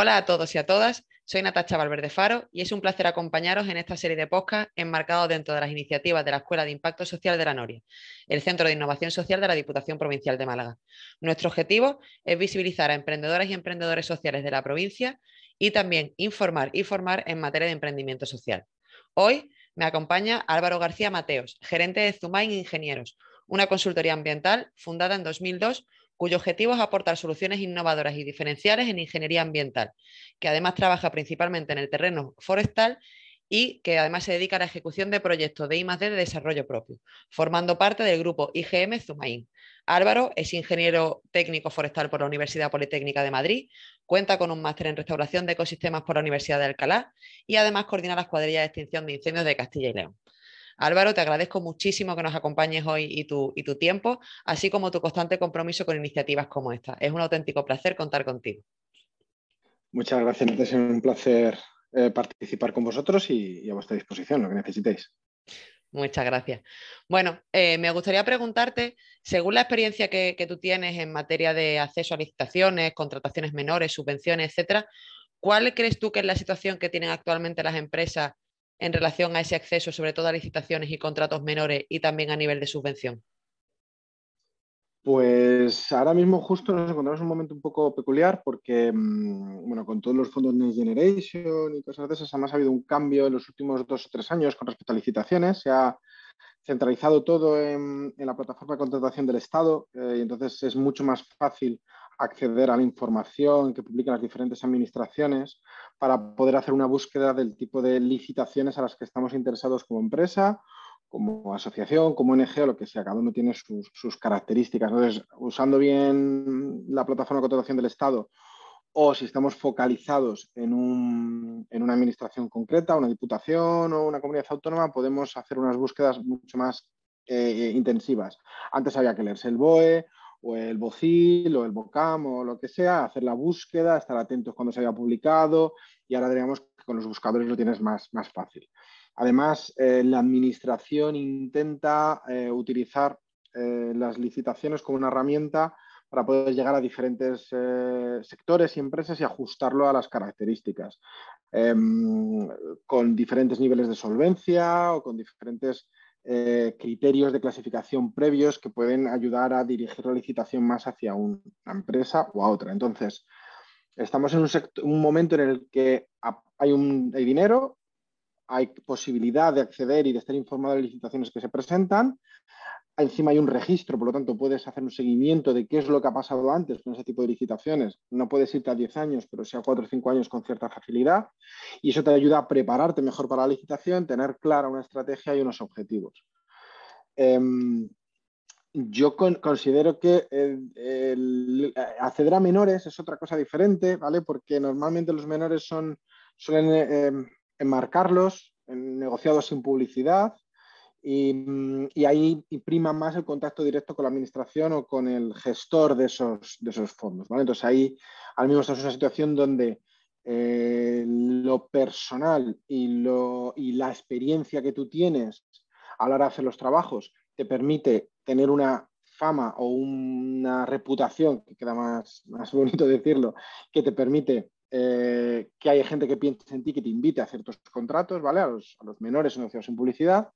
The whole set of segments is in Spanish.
Hola a todos y a todas, soy Natacha Valverde Faro y es un placer acompañaros en esta serie de podcast enmarcados dentro de las iniciativas de la Escuela de Impacto Social de la Noria, el Centro de Innovación Social de la Diputación Provincial de Málaga. Nuestro objetivo es visibilizar a emprendedoras y emprendedores sociales de la provincia y también informar y formar en materia de emprendimiento social. Hoy me acompaña Álvaro García Mateos, gerente de Zumain Ingenieros, una consultoría ambiental fundada en 2002 cuyo objetivo es aportar soluciones innovadoras y diferenciales en ingeniería ambiental, que además trabaja principalmente en el terreno forestal y que además se dedica a la ejecución de proyectos de I+D de desarrollo propio, formando parte del grupo IGM Zumain. Álvaro es ingeniero técnico forestal por la Universidad Politécnica de Madrid, cuenta con un máster en restauración de ecosistemas por la Universidad de Alcalá y además coordina las cuadrillas de extinción de incendios de Castilla y León. Álvaro, te agradezco muchísimo que nos acompañes hoy y tu, y tu tiempo, así como tu constante compromiso con iniciativas como esta. Es un auténtico placer contar contigo. Muchas gracias, es un placer eh, participar con vosotros y, a vuestra disposición, lo que necesitéis. Muchas gracias. Bueno, eh, me gustaría preguntarte, según la experiencia que, que, tú tienes en materia de acceso a licitaciones, contrataciones menores, subvenciones, etcétera, ¿cuál crees tú que es la situación que tienen actualmente las empresas en relación a ese acceso, sobre todo a licitaciones y contratos menores y también a nivel de subvención? Pues ahora mismo justo nos encontramos en un momento un poco peculiar porque, mm, bueno, con todos los fondos Next Generation y cosas de esas, además ha habido un cambio en los últimos dos o tres años con respecto a licitaciones. Se ha centralizado todo en, la plataforma de contratación del Estado eh, y entonces es mucho más fácil acceder a la información que publican las diferentes administraciones para poder hacer una búsqueda del tipo de licitaciones a las que estamos interesados como empresa, como asociación, como ONG o lo que sea. Cada uno tiene sus, características. Entonces, usando bien la plataforma de contratación del Estado o si estamos focalizados en, una administración concreta, una diputación o una comunidad autónoma, podemos hacer unas búsquedas mucho más eh, intensivas. Antes había que leerse el BOE o el BOCIL o el BOCAM o lo que sea, hacer la búsqueda, estar atentos cuando se haya publicado y ahora diríamos que con los buscadores lo tienes más, más fácil. Además, eh, la administración intenta eh, utilizar eh, las licitaciones como una herramienta para poder llegar a diferentes sectores y empresas y ajustarlo a las características, em, con diferentes niveles de solvencia o con diferentes eh, criterios de clasificación previos que pueden ayudar a dirigir la licitación más hacia una empresa o a otra. Entonces, estamos en un, momento en el que hay, un, hay dinero, hay posibilidad de acceder y de estar informado de licitaciones que se presentan, encima hay un registro, por lo tanto puedes hacer un seguimiento de qué es lo que ha pasado antes con ese tipo de licitaciones. No puedes irte a 10 años, pero sí a 4 o 5 años con cierta facilidad. Y eso te ayuda a prepararte mejor para la licitación, tener clara una estrategia y unos objetivos. Em, yo considero que acceder a menores es otra cosa diferente, ¿vale? Porque normalmente los menores son, suelen em, enmarcarlos en negociados sin publicidad Y, ahí prima más el contacto directo con la administración o con el gestor de esos, de esos fondos. Entonces ahí al mismo estás en una situación donde eh, lo personal y, lo, y la experiencia que tú tienes a la hora de hacer los trabajos te permite tener una fama o una reputación, que queda más, más bonito decirlo, que te permite eh, que haya gente que piense en ti, que te invite a hacer tus contratos, ¿vale? A los, a los menores negociados en publicidad.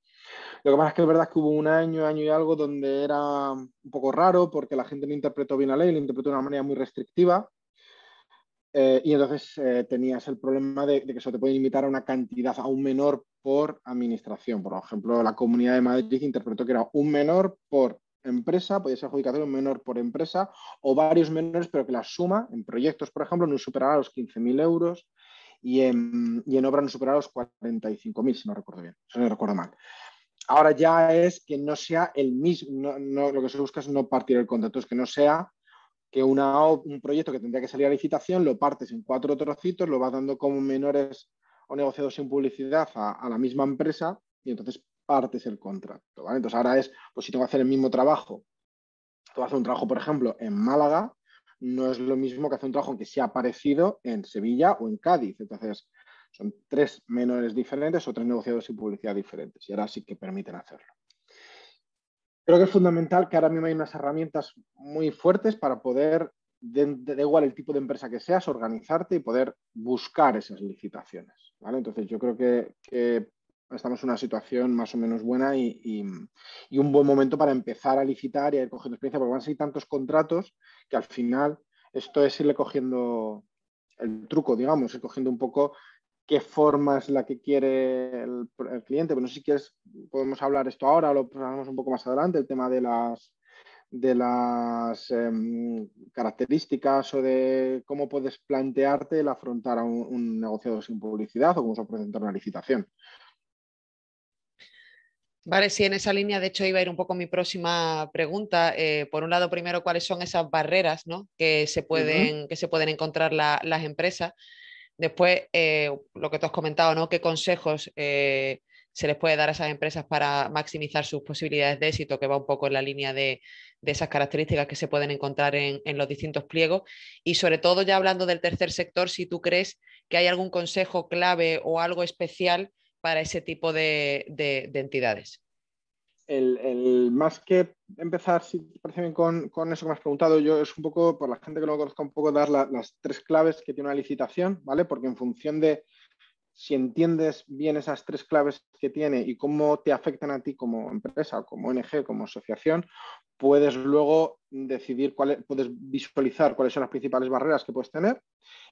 Lo que pasa es que es verdad que hubo un año, año y algo donde era un poco raro porque la gente no interpretó bien la ley, la interpretó de una manera muy restrictiva. Eh, y entonces eh, tenías el problema de, que eso te puede limitar a una cantidad aún menor por administración. Por ejemplo, la Comunidad de Madrid interpretó que era un menor por empresa, podía ser adjudicación un menor por empresa o varios menores, pero que la suma en proyectos, por ejemplo, no superara los 15.000 euros y en, y en obra no superara los 45.000, si no recuerdo bien, si no recuerdo mal. Ahora ya es que no sea el mismo, lo que se busca es no partir el contrato, es que no sea que un proyecto que tendría que salir a licitación lo partes en cuatro trocitos, lo vas dando como menores o negociados sin publicidad a, la misma empresa y entonces partes el contrato. Entonces ahora es, pues si tengo que hacer el mismo trabajo, que hacer un trabajo, por ejemplo, en Málaga, no es lo mismo que hacer un trabajo que se ha parecido en Sevilla o en Cádiz. Entonces, son tres menores diferentes o tres negociados y publicidad diferentes. Y ahora sí que permiten hacerlo. Creo que es fundamental que ahora mismo hay unas herramientas muy fuertes para poder da igual el tipo de empresa que seas, organizarte y poder buscar esas licitaciones. ¿vale? Entonces yo creo que, estamos en una situación más o menos buena y, un buen momento para empezar a licitar y a ir cogiendo experiencia, porque van a ser tantos contratos que al final esto es irle cogiendo el truco, digamos, ir cogiendo un poco qué forma es la que quiere el, cliente. Pero no sé si quieres, podemos hablar esto ahora o lo hablamos un poco más adelante, el tema de las de las em, características o de cómo puedes plantearte el afrontar a un, negociado sin publicidad o cómo se presentar una licitación. Vale, sí, en esa línea, de hecho, iba a ir un poco mi próxima pregunta. Eh, por un lado, primero, ¿cuáles son esas barreras que, se pueden, que se pueden encontrar las empresas? Después, eh, lo que tú has comentado, ¿no? ¿Qué consejos eh, se les puede dar a esas empresas para maximizar sus posibilidades de éxito, que va un poco en la línea de, esas características que se pueden encontrar en, los distintos pliegos. Y sobre todo, ya hablando del tercer sector, si tú crees que hay algún consejo clave o algo especial para ese tipo de, entidades. El, más que empezar, si te parece bien, con, eso que me has preguntado, yo es un poco, por la gente que no lo conozca, un poco dar las tres claves que tiene una licitación, ¿vale? Porque en función de si entiendes bien esas tres claves que tiene y cómo te afectan a ti como empresa, como ONG, como asociación, puedes luego decidir cuál, puedes visualizar cuáles son las principales barreras que puedes tener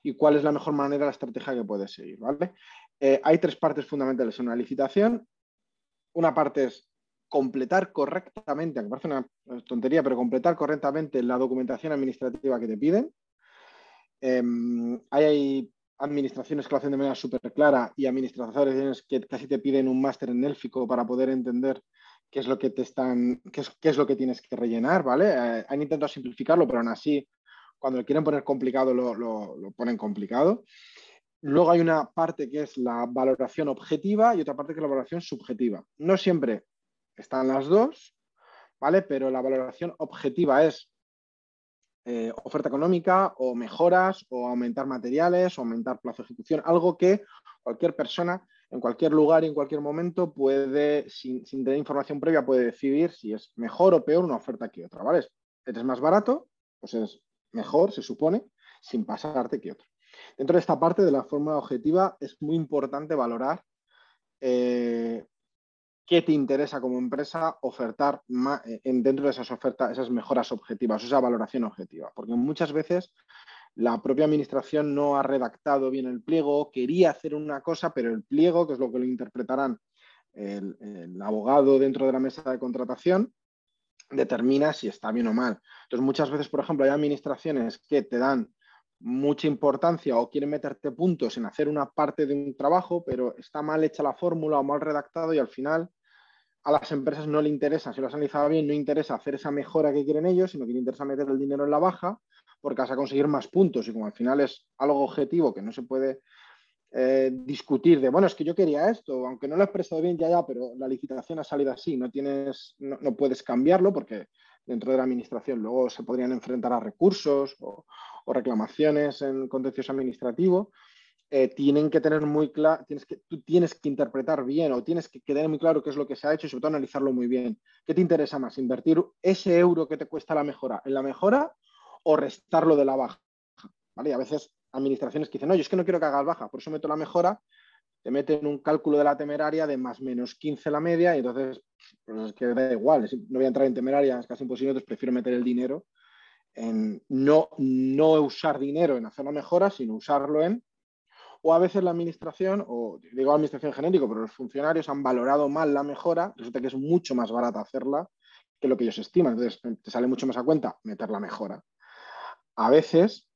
y cuál es la mejor manera, la estrategia que puedes seguir. ¿vale? Eh, hay tres partes fundamentales en una licitación. Una parte es completar correctamente, aunque parece una tontería, pero completar correctamente la documentación administrativa que te piden. Em, hay administraciones que lo hacen de manera súper clara y administraciones que casi te piden un máster en élfico para poder entender qué es lo que te están, qué es, qué es lo que tienes que rellenar, ¿vale? Eh, han intentado simplificarlo, pero aún así, cuando lo quieren poner complicado, lo, lo, ponen complicado. Luego hay una parte que es la valoración objetiva y otra parte que es la valoración subjetiva. No siempre están las dos, ¿vale? Pero la valoración objetiva es eh, oferta económica o mejoras o aumentar materiales o aumentar plazo de ejecución, algo que cualquier persona en cualquier lugar y en cualquier momento puede, sin, tener información previa, puede decidir si es mejor o peor una oferta que otra, ¿vale? Eres más barato, pues es mejor, se supone, sin pasarte que otro. Dentro de esta parte de la fórmula objetiva es muy importante valorar eh, qué te interesa como empresa ofertar eh, dentro de esas ofertas, esas mejoras objetivas, esa valoración objetiva. Porque muchas veces la propia administración no ha redactado bien el pliego, quería hacer una cosa, pero el pliego, que es lo que lo interpretarán el, abogado dentro de la mesa de contratación, determina si está bien o mal. Entonces, muchas veces, por ejemplo, hay administraciones que te dan mucha importancia o quieren meterte puntos en hacer una parte de un trabajo, pero está mal hecha la fórmula o mal redactado y al final a las empresas no le interesa, si lo has analizado bien, no interesa hacer esa mejora que quieren ellos, sino que le interesa meter el dinero en la baja porque vas a conseguir más puntos y como al final es algo objetivo que no se puede eh, discutir de, bueno, es que yo quería esto, aunque no lo he expresado bien ya, ya, pero la licitación ha salido así, no, tienes, no, puedes cambiarlo porque dentro de la administración luego se podrían enfrentar a recursos o, o reclamaciones en contencioso administrativo. Eh, tienen que tener muy claro, tienes que, tú tienes que interpretar bien o tienes que, tener muy claro qué es lo que se ha hecho y sobre todo analizarlo muy bien. ¿Qué te interesa más? ¿Invertir ese euro que te cuesta la mejora en la mejora o restarlo de la baja? ¿Vale? a veces administraciones que dicen, no, yo es que no quiero que hagas baja, por eso meto la mejora, te meten un cálculo de la temeraria de más menos 15 la media y entonces pues es que da igual, no voy a entrar en temeraria, es casi imposible, entonces prefiero meter el dinero en no, no usar dinero en hacer la mejora, sino usarlo en o a veces la administración, o digo administración genérico, pero los funcionarios han valorado mal la mejora, resulta que es mucho más barata hacerla que lo que ellos estiman. Entonces, te sale mucho más a cuenta meter la mejora. A veces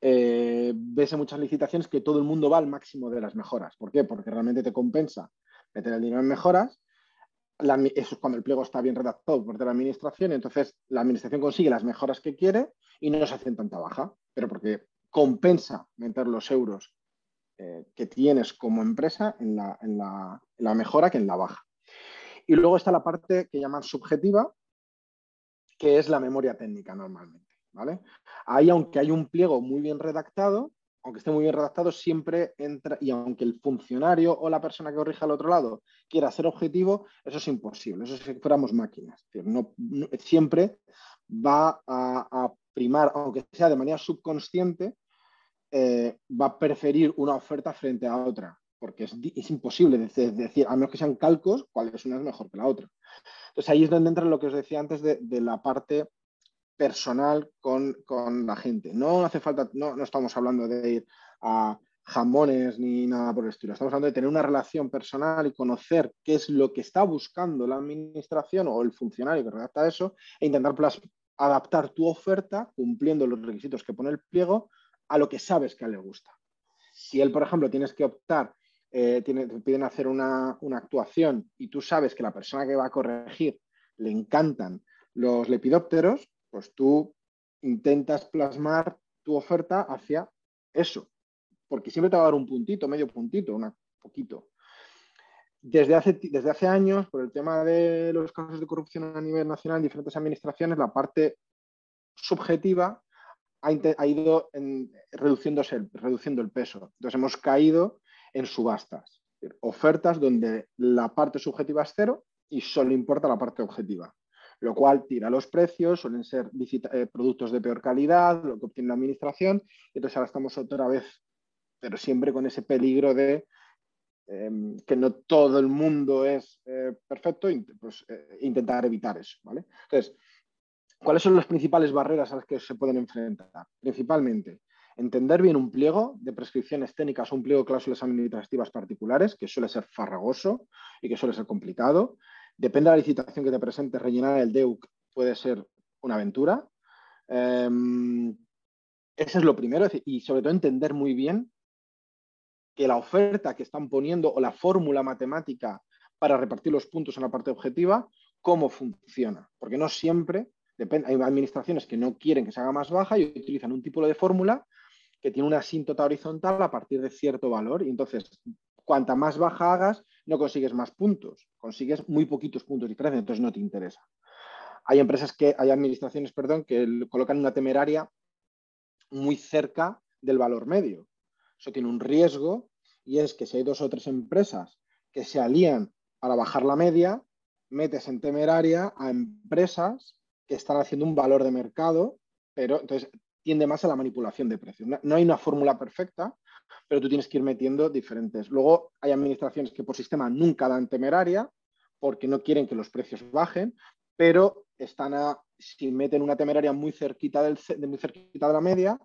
eh, ves en muchas licitaciones que todo el mundo va al máximo de las mejoras. ¿Por qué? Porque realmente te compensa meter el dinero en mejoras. eso es cuando el pliego está bien redactado por la administración, entonces la administración consigue las mejoras que quiere y no se hacen tanta baja, pero porque compensa meter los euros eh, que tienes como empresa en la, mejora que en la baja. Y luego está la parte que llaman subjetiva, que es la memoria técnica normalmente. ¿vale? Ahí, aunque hay un pliego muy bien redactado, aunque esté muy bien redactado, siempre entra, y aunque el funcionario o la persona que corrija al otro lado quiera ser objetivo, eso es imposible, eso es si fuéramos máquinas. no, siempre va a, primar, aunque sea de manera subconsciente, eh, va a preferir una oferta frente a otra, porque es, imposible decir, a menos que sean calcos, cuál es una mejor que la otra. Entonces ahí es donde entra lo que os decía antes de, la parte personal con, la gente. No hace falta, no, no estamos hablando de ir a jamones ni nada por el estilo. Estamos hablando de tener una relación personal y conocer qué es lo que está buscando la administración o el funcionario que redacta eso e intentar adaptar tu oferta cumpliendo los requisitos que pone el pliego a lo que sabes que a él le gusta. Si él, por ejemplo, tienes que optar, eh, te piden hacer una, una actuación y tú sabes que la persona que va a corregir le encantan los lepidópteros, pues tú intentas plasmar tu oferta hacia eso porque siempre te va a dar un puntito, medio puntito, un poquito. Desde hace, desde hace años, por el tema de los casos de corrupción a nivel nacional en diferentes administraciones, la parte subjetiva ha, ido reduciéndose reduciendo el peso. Entonces hemos caído en subastas, ofertas donde la parte subjetiva es cero y solo importa la parte objetiva, lo cual tira los precios, suelen ser eh, productos de peor calidad, lo que obtiene la administración, y entonces ahora estamos otra vez pero siempre con ese peligro de em, que no todo el mundo es eh, perfecto, pues eh, intentar evitar eso, ¿vale? Entonces, ¿cuáles son las principales barreras a las que se pueden enfrentar? Principalmente, entender bien un pliego de prescripciones técnicas o un pliego de cláusulas administrativas particulares, que suele ser farragoso y que suele ser complicado. Depende de la licitación que te presente, rellenar el DEUC puede ser una aventura. Em, eso es lo primero, y sobre todo entender muy bien que la oferta que están poniendo o la fórmula matemática para repartir los puntos en la parte objetiva, cómo funciona. Porque no siempre, depende, hay administraciones que no quieren que se haga más baja y utilizan un tipo de fórmula que tiene una asíntota horizontal a partir de cierto valor. Y entonces, cuanta más baja hagas, no consigues más puntos, consigues muy poquitos puntos de diferencia, entonces no te interesa. Hay empresas que, hay administraciones, perdón, que colocan una temeraria muy cerca del valor medio. Eso tiene un riesgo y es que si hay dos o tres empresas que se alían para bajar la media, metes en temeraria a empresas que están haciendo un valor de mercado, pero entonces tiende más a la manipulación de precios. No, hay una fórmula perfecta, pero tú tienes que ir metiendo diferentes. Luego hay administraciones que por sistema nunca dan temeraria porque no quieren que los precios bajen, pero están a, si meten una temeraria muy cerquita, de la media,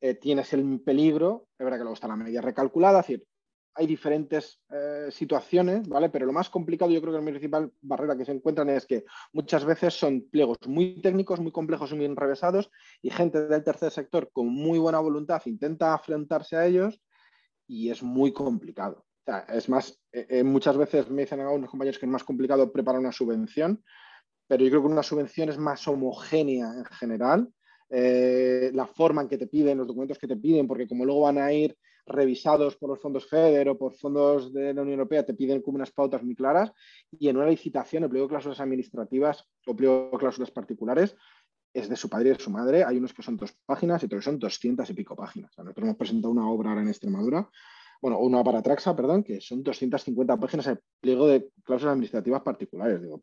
eh, tienes el peligro, es verdad que luego está la media recalculada, es decir, hay diferentes eh, situaciones, ¿vale? Pero lo más complicado, yo creo que la principal barrera que se encuentran es que muchas veces son pliegos muy técnicos, muy complejos y muy enrevesados, y gente del tercer sector con muy buena voluntad intenta afrontarse a ellos y es muy complicado. es más, eh, muchas veces me dicen algunos compañeros que es más complicado preparar una subvención, pero yo creo que una subvención es más homogénea en general eh, la forma en que te piden, los documentos que te piden, porque como luego van a ir revisados por los fondos FEDER o por fondos de la Unión Europea, te piden como unas pautas muy claras y en una licitación, el pliego de cláusulas administrativas o pliego de cláusulas particulares es de su padre y de su madre. Hay unos que son dos páginas y otros que son doscientas y pico páginas. nosotros hemos presentado una obra ahora en Extremadura, bueno, una para Traxa, perdón, que son 250 páginas el pliego de cláusulas administrativas particulares. Digo,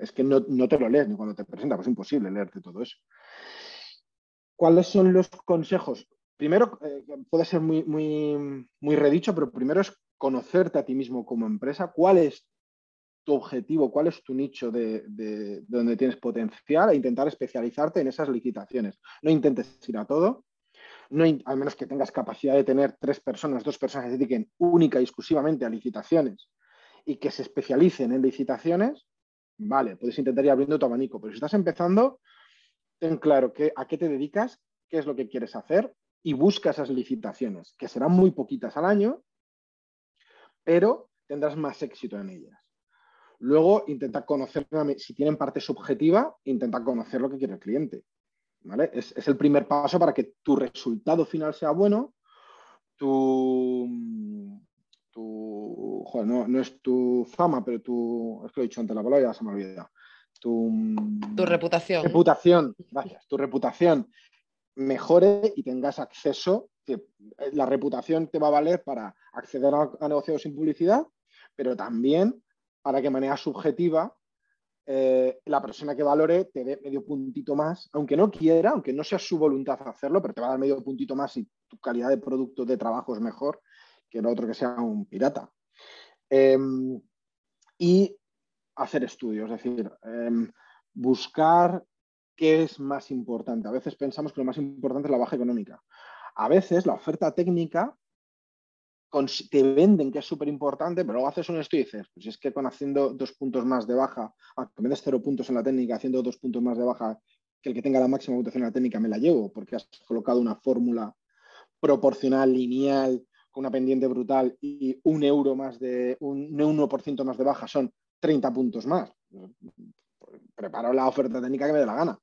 es que no, no te lo lees ni cuando te presenta, pues es imposible leerte todo eso. ¿Cuáles son los consejos? Primero, eh, puede ser muy, muy, muy redicho, pero primero es conocerte a ti mismo como empresa. ¿Cuál es tu objetivo? ¿Cuál es tu nicho de, donde tienes potencial? E intentar especializarte en esas licitaciones. No intentes ir a todo. No, al menos que tengas capacidad de tener tres personas, dos personas que se dediquen única y exclusivamente a licitaciones y que se especialicen en licitaciones, vale, puedes intentar ir abriendo tu abanico, pero si estás empezando, ten claro a qué te dedicas, qué es lo que quieres hacer y busca esas licitaciones, que serán muy poquitas al año, pero tendrás más éxito en ellas. Luego, intenta conocer, si tienen parte subjetiva, intenta conocer lo que quiere el cliente. ¿vale? Es, el primer paso para que tu resultado final sea bueno, tu, no, no, es tu fama, pero tu, es que lo he dicho antes la palabra, ya se me ha olvidado tu, reputación. reputación, gracias, tu reputación mejore y tengas acceso, la reputación te va a valer para acceder a, negocios sin publicidad, pero también para que de manera subjetiva eh, la persona que valore te dé medio puntito más, aunque no quiera, aunque no sea su voluntad hacerlo, pero te va a dar medio puntito más si tu calidad de producto de trabajo es mejor que el otro que sea un pirata. Em, y hacer estudios, es decir, em, buscar qué es más importante. A veces pensamos que lo más importante es la baja económica. A veces la oferta técnica te venden que es súper importante, pero luego haces un estudio y dices, pues es que con haciendo dos puntos más de baja, aunque me des cero puntos en la técnica, haciendo dos puntos más de baja que el que tenga la máxima votación en la técnica me la llevo, porque has colocado una fórmula proporcional, lineal, con una pendiente brutal y un euro más de, un 1% más de baja son 30 puntos más. Preparo la oferta técnica que me dé la gana.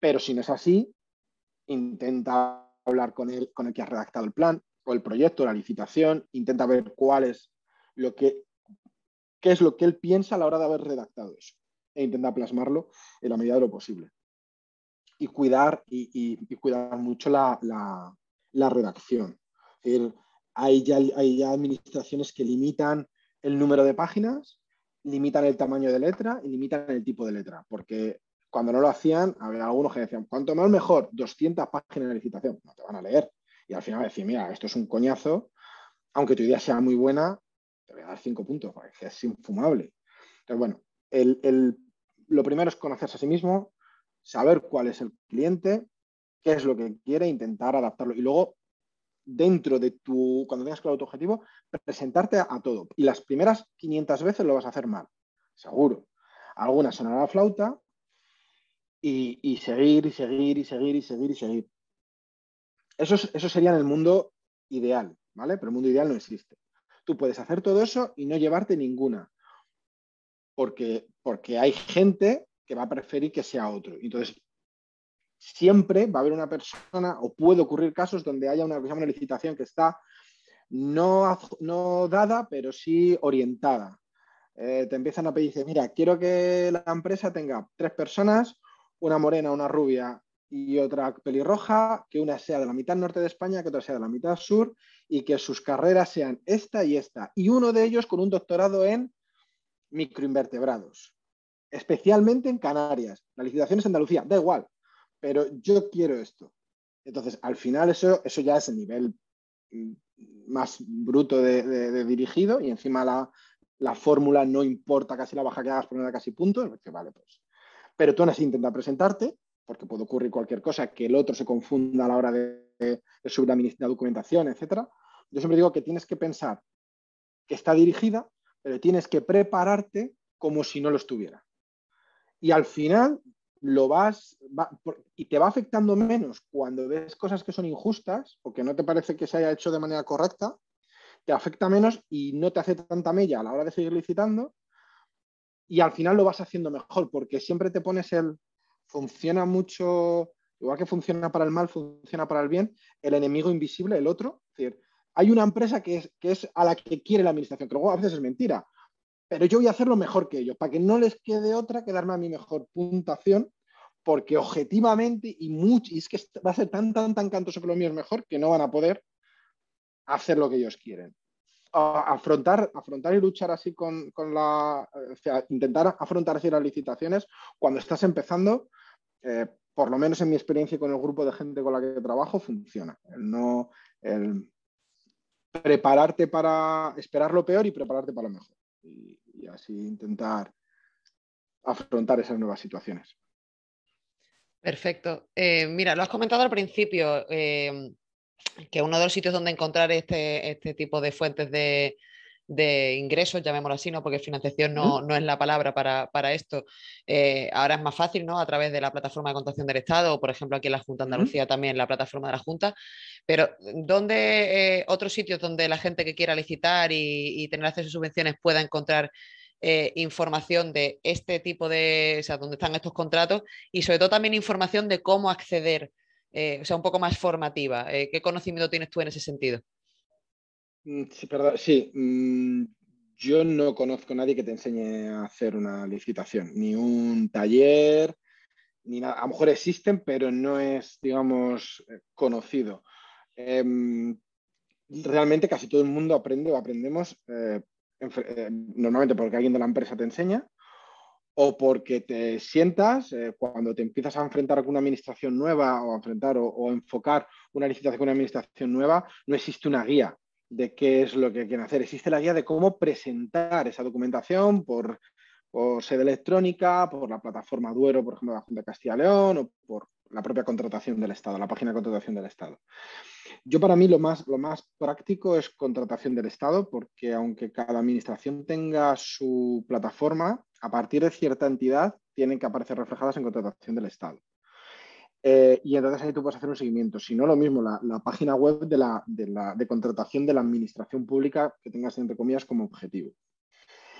Pero si no es así, intenta hablar con el, con el que ha redactado el plan, o el proyecto, la licitación, intenta ver cuál es lo que, qué es lo que él piensa a la hora de haber redactado eso e intenta plasmarlo en la medida de lo posible. Y cuidar, y, cuidar mucho la, redacción. hay, ya, hay ya administraciones que limitan el número de páginas, limitan el tamaño de letra y limitan el tipo de letra, porque cuando no lo hacían, había algunos que decían, cuanto más mejor, 200 páginas de licitación, no te van a leer. Y al final decir, mira, esto es un coñazo, aunque tu idea sea muy buena, te voy a dar cinco puntos, porque es infumable. Entonces, bueno, lo primero es conocerse a sí mismo, saber cuál es el cliente, qué es lo que quiere, intentar adaptarlo. Y luego, dentro de tu, cuando tengas claro tu objetivo, presentarte a, todo. Y las primeras 500 veces lo vas a hacer mal, seguro. Algunas sonará la flauta y, seguir y seguir y seguir y seguir y seguir. Eso, sería en el mundo ideal, ¿vale? Pero el mundo ideal no existe. Tú puedes hacer todo eso y no llevarte ninguna, porque, porque hay gente que va a preferir que sea otro. Entonces, siempre va a haber una persona, o puede ocurrir casos donde haya una, una licitación que está no, no dada, pero sí orientada. Eh, te empiezan a pedir, mira, quiero que la empresa tenga tres personas, una morena, una rubia y otra pelirroja, que una sea de la mitad norte de España, que otra sea de la mitad sur, y que sus carreras sean esta y esta. Y uno de ellos con un doctorado en microinvertebrados, especialmente en Canarias. La licitación es Andalucía, da igual, pero yo quiero esto. Entonces, al final eso, eso ya es el nivel mm, más bruto de, dirigido y encima la, la fórmula no importa casi la baja que hagas, ponerla casi puntos, vale, pues. Pero tú aún así intenta presentarte porque puede ocurrir cualquier cosa, que el otro se confunda a la hora de, subir la, documentación, etc. Yo siempre digo que tienes que pensar que está dirigida, pero tienes que prepararte como si no lo estuviera. Y al final lo vas y te va afectando menos cuando ves cosas que son injustas o que no te parece que se haya hecho de manera correcta, te afecta menos y no te hace tanta mella a la hora de seguir licitando y al final lo vas haciendo mejor porque siempre te pones el, funciona mucho, igual que funciona para el mal, funciona para el bien, el enemigo invisible, el otro. Es decir, hay una empresa que es, que es a la que quiere la administración, que luego a veces es mentira, pero yo voy a hacerlo mejor que ellos, para que no les quede otra que darme a mi mejor puntuación, porque objetivamente y, mucho, y es que va a ser tan, tan, tan cantoso que lo mío es mejor, que no van a poder hacer lo que ellos quieren. Afrontar, afrontar y luchar así con, la, o sea, intentar afrontar así las licitaciones cuando estás empezando, eh, por lo menos en mi experiencia con el grupo de gente con la que trabajo, funciona. El no, el prepararte para esperar lo peor y prepararte para lo mejor. Y, así intentar afrontar esas nuevas situaciones. Perfecto. Eh, mira, lo has comentado al principio, eh, que uno de los sitios donde encontrar este, este tipo de fuentes de, de ingresos, llamémoslo así, ¿no? porque financiación no, no es la palabra para, esto. Eh, ahora es más fácil, ¿no? A través de la plataforma de contación del Estado, o por ejemplo aquí en la Junta de Andalucía también la plataforma de la Junta. Pero ¿dónde eh, otros sitios donde la gente que quiera licitar y, tener acceso a subvenciones pueda encontrar eh, información de este tipo de, o sea, dónde están estos contratos y sobre todo también información de cómo acceder, o sea, un poco más formativa. ¿Qué conocimiento tienes tú en ese sentido? Mm, sí, perdón, sí. Mm, yo no conozco a nadie que te enseñe a hacer una licitación, ni un taller, ni nada. A lo mejor existen, pero no es, digamos, eh, conocido. Em, realmente casi todo el mundo aprende o aprendemos eh, eh, normalmente porque alguien de la empresa te enseña o porque te sientas eh, cuando te empiezas a enfrentar con una administración nueva o a enfrentar o, enfocar una licitación con una administración nueva, no existe una guía de qué es lo que quieren hacer. Existe la guía de cómo presentar esa documentación por, por sede electrónica, por la plataforma Duero, por ejemplo, de la Junta de Castilla y León, o por la propia contratación del Estado, la página de contratación del Estado. Yo para mí lo más, lo más práctico es contratación del Estado, porque aunque cada administración tenga su plataforma, a partir de cierta entidad tienen que aparecer reflejadas en contratación del Estado. Eh, y entonces ahí tú puedes hacer un seguimiento. Si no, lo mismo, la, página web de, la, de, contratación de la administración pública que tengas, entre comillas, como objetivo.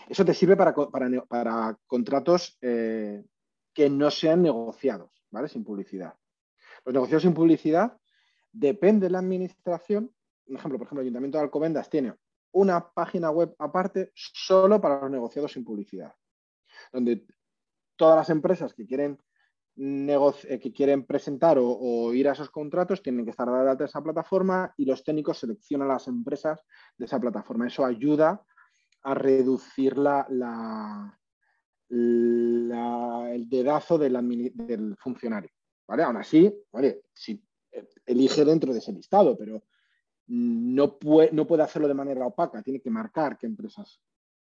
Eso te sirve para, para, contratos eh, que no sean negociados, ¿vale? Sin publicidad. Los negociados sin publicidad depende de la administración. Un ejemplo, por ejemplo, el Ayuntamiento de Alcobendas tiene una página web aparte solo para los negociados sin publicidad, donde todas las empresas que quieren, eh, que quieren presentar o, ir a esos contratos tienen que estar dadas de esa plataforma y los técnicos seleccionan las empresas de esa plataforma. Eso ayuda a reducir la, el dedazo del funcionario. ¿vale? Aún así, ¿vale? si elige dentro de ese listado, pero no puede, no puede hacerlo de manera opaca, tiene que marcar qué empresas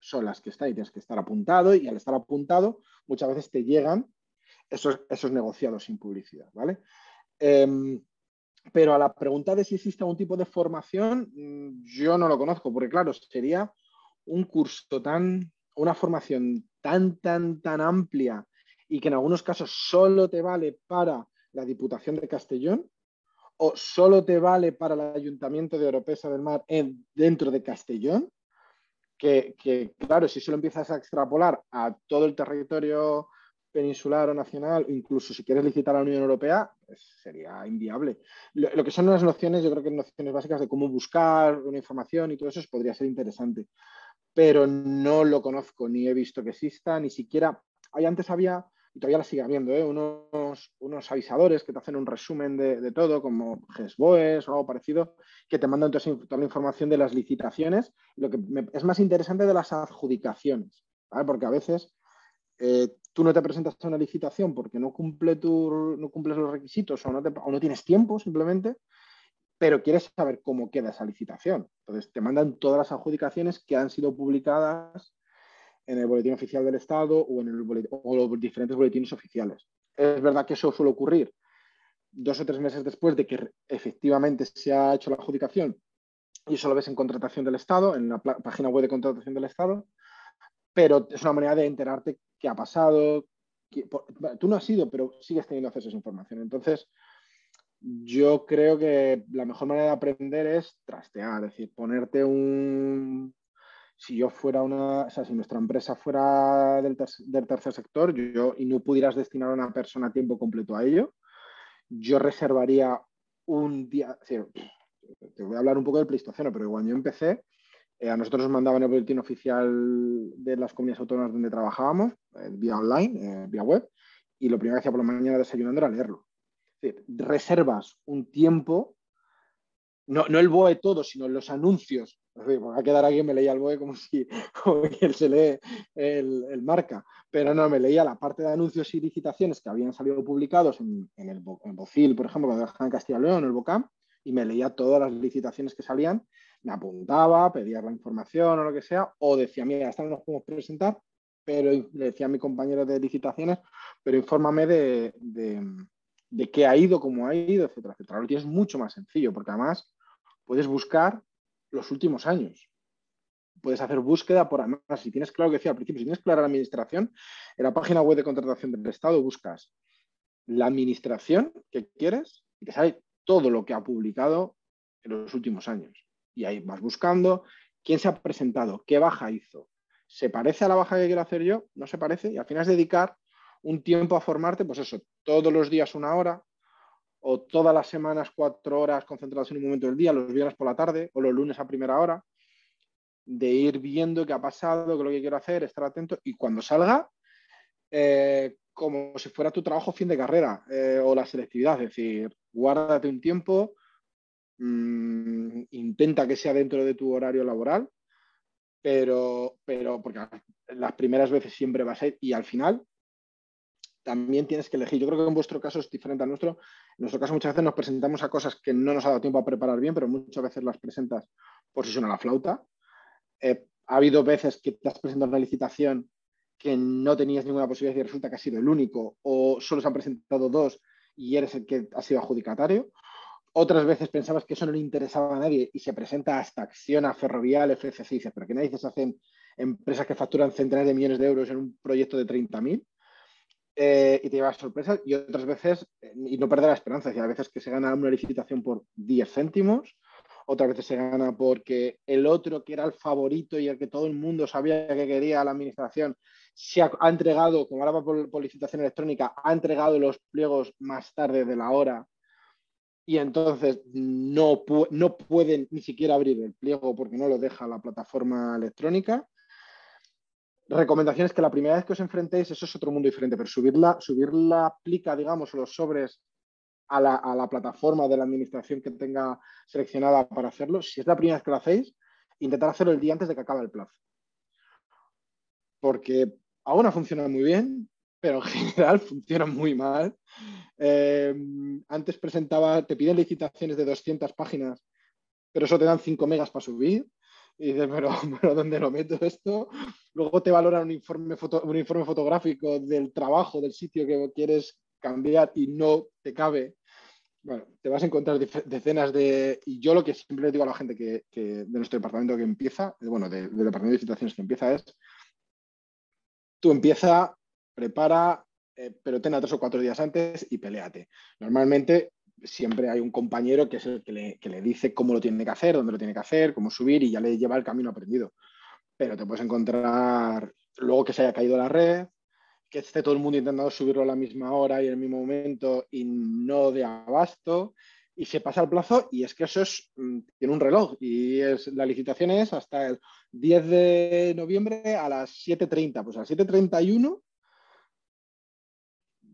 son las que están y tienes que estar apuntado y al estar apuntado muchas veces te llegan esos, esos negociados sin publicidad, ¿vale? Em, pero a la pregunta de si existe algún tipo de formación, mm, yo no lo conozco, porque claro, sería un curso tan, una formación tan, tan, tan amplia y que en algunos casos solo te vale para la Diputación de Castellón, o solo te vale para el Ayuntamiento de Oropesa del Mar en, dentro de Castellón, que, claro, si solo empiezas a extrapolar a todo el territorio peninsular o nacional, incluso si quieres licitar a la Unión Europea, pues sería inviable. Lo, que son las nociones, yo creo que nociones básicas de cómo buscar una información y todo eso podría ser interesante, pero no lo conozco, ni he visto que exista, ni siquiera, ahí antes había todavía la sigue habiendo, ¿eh? unos, unos, avisadores que te hacen un resumen de, todo, como GESBOES o algo parecido, que te mandan toda, la información de las licitaciones. Lo que es más interesante de las adjudicaciones, porque a veces eh, tú no te presentas a una licitación porque no, cumple tu, no cumples los requisitos o no, o no tienes tiempo simplemente, pero quieres saber cómo queda esa licitación. Entonces te mandan todas las adjudicaciones que han sido publicadas en el boletín oficial del Estado o en el los diferentes boletines oficiales. Es verdad que eso suele ocurrir dos o tres meses después de que efectivamente se ha hecho la adjudicación y eso lo ves en contratación del Estado, en la página web de contratación del Estado, pero es una manera de enterarte qué ha pasado. tú no has ido, pero sigues teniendo acceso a esa información. Entonces, yo creo que la mejor manera de aprender es trastear, es decir, ponerte un, si yo fuera una, o sea, si nuestra empresa fuera del, tercer sector yo, y no pudieras destinar a una persona a tiempo completo a ello, yo reservaría un día, te voy a hablar un poco del Pleistoceno, pero cuando yo empecé, eh, a nosotros nos mandaban el boletín oficial de las comunidades autónomas donde trabajábamos, eh, vía online, eh, vía web, y lo primero que hacía por la mañana desayunando era leerlo. reservas un tiempo, no, no el BOE todo, sino los anuncios va a quedar aquí me leía el BOE como si él se lee el, marca. Pero no, me leía la parte de anuncios y licitaciones que habían salido publicados en, el, Bocil, por ejemplo, cuando en Castilla y León, en el BOCAM, y me leía todas las licitaciones que salían, me apuntaba, pedía la información o lo que sea, o decía, mira, esta no nos podemos presentar, pero le decía a mi compañero de licitaciones, pero infórmame de, de, qué ha ido, cómo ha ido, etcétera, etcétera. Lo tienes mucho más sencillo, porque además puedes buscar los últimos años. Puedes hacer búsqueda por además, si tienes claro que decía al principio, si tienes clara la administración, en la página web de contratación del Estado buscas la administración que quieres y te sale todo lo que ha publicado en los últimos años. Y ahí vas buscando quién se ha presentado, qué baja hizo. ¿Se parece a la baja que quiero hacer yo? No se parece. Y al final es dedicar un tiempo a formarte, pues eso, todos los días una hora, o todas las semanas cuatro horas concentradas en un momento del día, los viernes por la tarde o los lunes a primera hora, de ir viendo qué ha pasado, qué es lo que quiero hacer, estar atento y cuando salga, eh, como si fuera tu trabajo fin de carrera eh, o la selectividad, es decir, guárdate un tiempo, mm, intenta que sea dentro de tu horario laboral, pero, pero porque las primeras veces siempre vas a ir y al final también tienes que elegir. Yo creo que en vuestro caso es diferente a nuestro. En nuestro caso muchas veces nos presentamos a cosas que no nos ha dado tiempo a preparar bien, pero muchas veces las presentas por si suena la flauta. Eh, ha habido veces que te has presentado una licitación que no tenías ninguna posibilidad y resulta que has sido el único, o solo se han presentado dos y eres el que ha sido adjudicatario. Otras veces pensabas que eso no le interesaba a nadie y se presenta hasta Acciona, Ferrovial, FCC, pero ¿qué narices hacen empresas que facturan centenares de millones de euros en un proyecto de 30.000? Eh, y te llevas sorpresas y otras veces, y no perder la esperanza, a veces que se gana una licitación por 10 céntimos, otras veces se gana porque el otro que era el favorito y el que todo el mundo sabía que quería la administración, se ha, entregado, como ahora va por, licitación electrónica, ha entregado los pliegos más tarde de la hora. Y entonces no, no pueden ni siquiera abrir el pliego porque no lo deja la plataforma electrónica recomendaciones que la primera vez que os enfrentéis, eso es otro mundo diferente, pero subirla, subir la aplica, digamos, los sobres a la, plataforma de la administración que tenga seleccionada para hacerlo, si es la primera vez que lo hacéis, intentar hacerlo el día antes de que acabe el plazo. Porque aún funciona muy bien, pero en general funciona muy mal. Eh, antes presentaba, te piden licitaciones de 200 páginas, pero eso te dan 5 megas para subir. Y dices, pero, pero ¿dónde lo meto esto? Luego te valoran un informe, un informe fotográfico del trabajo, del sitio que quieres cambiar y no te cabe. Bueno, te vas a encontrar decenas de... Y yo lo que siempre le digo a la gente que, de nuestro departamento que empieza, bueno, del departamento de licitaciones que empieza es, tú empieza, prepara, eh, pero ten a tres o cuatro días antes y peleate. Normalmente siempre hay un compañero que es el que le, dice cómo lo tiene que hacer, dónde lo tiene que hacer, cómo subir y ya le lleva el camino aprendido. Pero te puedes encontrar luego que se haya caído la red, que esté todo el mundo intentando subirlo a la misma hora y en el mismo momento y no de abasto y se pasa el plazo y es que eso es, mm, tiene un reloj y es, la licitación es hasta el 10 de noviembre a las 7.30. Pues a las 7.31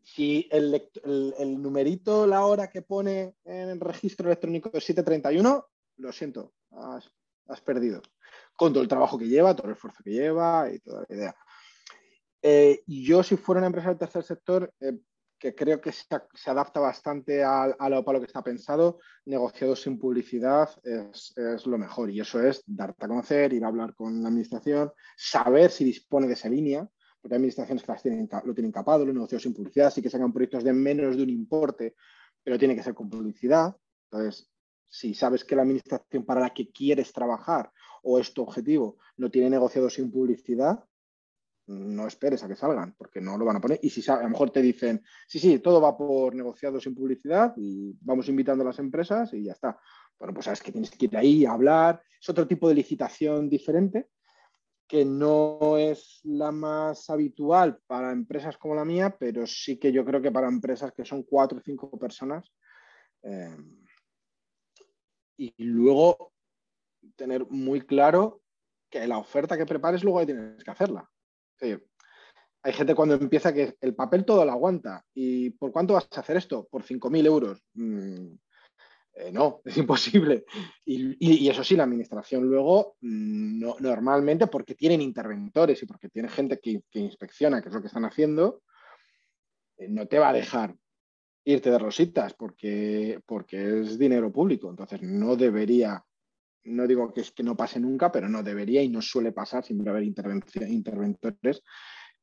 si el, numerito, la hora que pone en el registro electrónico es 731, lo siento, has, perdido. Con todo el trabajo que lleva, todo el esfuerzo que lleva y toda la idea. Eh, yo, si fuera una empresa del tercer sector, eh, que creo que se, adapta bastante a, lo, para lo que está pensado, negociados sin publicidad es, es, lo mejor. Y eso es darte a conocer, ir a hablar con la administración, saber si dispone de esa línea, hay administraciones que las tienen, lo tienen capado, lo negocian sin publicidad, sí que sacan proyectos de menos de un importe, pero tiene que ser con publicidad. Entonces, si sabes que la administración para la que quieres trabajar o es tu objetivo no tiene negociado sin publicidad, no esperes a que salgan, porque no lo van a poner. Y si a lo mejor te dicen, sí, sí, todo va por negociado sin publicidad y vamos invitando a las empresas y ya está. Bueno, pues sabes que tienes que ir ahí a hablar. Es otro tipo de licitación diferente, que no es la más habitual para empresas como la mía, pero sí que yo creo que para empresas que son cuatro o cinco personas. Eh, y luego tener muy claro que la oferta que prepares luego ahí tienes que hacerla. hay gente cuando empieza que el papel todo lo aguanta. ¿Y por cuánto vas a hacer esto? Por 5.000 euros. Mm, eh, no, es imposible. Y, eso sí, la administración luego, mm, no, normalmente, porque tienen interventores y porque tiene gente que, inspecciona qué es lo que están haciendo, eh, no te va a dejar irte de rositas porque, porque es dinero público. Entonces, no debería, no digo que es que no pase nunca, pero no debería y no suele pasar, siempre haber interventores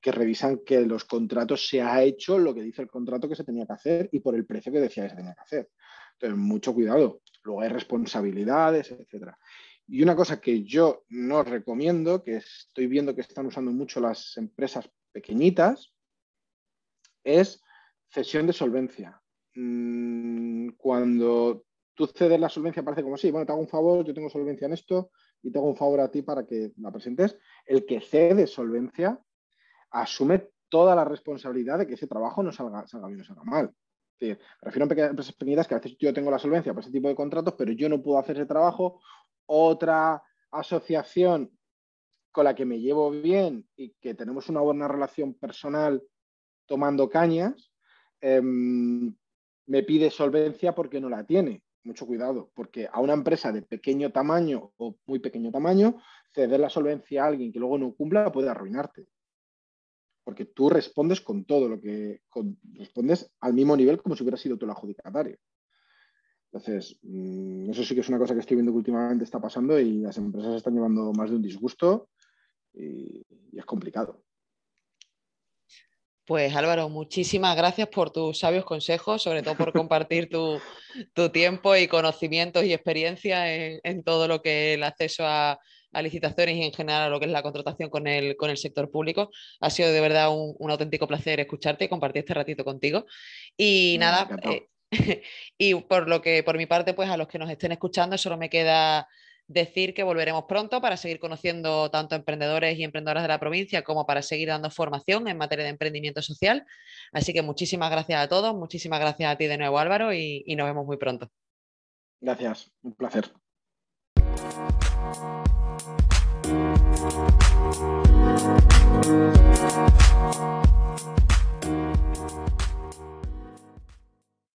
que revisan que los contratos se ha hecho lo que dice el contrato que se tenía que hacer y por el precio que decía que se tenía que hacer. Entonces, mucho cuidado. Luego hay responsabilidades, etcétera. Y una cosa que yo no recomiendo, que estoy viendo que están usando mucho las empresas pequeñitas, es cesión de solvencia. Mm, cuando tú cedes la solvencia, parece como si, bueno, te hago un favor, yo tengo solvencia en esto y te hago un favor a ti para que la presentes. El que cede solvencia asume toda la responsabilidad de que ese trabajo no salga, salga bien o salga mal. Me refiero a empresas pequeñitas que a veces yo tengo la solvencia para ese tipo de contratos, pero yo no puedo hacer ese trabajo. Otra asociación con la que me llevo bien y que tenemos una buena relación personal tomando cañas, em, me pide solvencia porque no la tiene. Mucho cuidado, porque a una empresa de pequeño tamaño o muy pequeño tamaño, ceder la solvencia a alguien que luego no cumpla puede arruinarte. Porque tú respondes con todo lo que respondes al mismo nivel como si hubiera sido tú el adjudicatario. Entonces, mm, eso sí que es una cosa que estoy viendo que últimamente está pasando y las empresas están llevando más de un disgusto y es complicado. Pues Álvaro, muchísimas gracias por tus sabios consejos, sobre todo por compartir tu, tiempo y conocimientos y experiencia en, todo lo que el acceso a, licitaciones y en general a lo que es la contratación con el, con el sector público. Ha sido de verdad un, auténtico placer escucharte y compartir este ratito contigo. Y nada, eh, y por lo que por mi parte, pues a los que nos estén escuchando, solo me queda decir que volveremos pronto para seguir conociendo tanto emprendedores y emprendedoras de la provincia como para seguir dando formación en materia de emprendimiento social. Así que muchísimas gracias a todos, muchísimas gracias a ti de nuevo Álvaro y, y nos vemos muy pronto. Gracias, un placer. Thank you.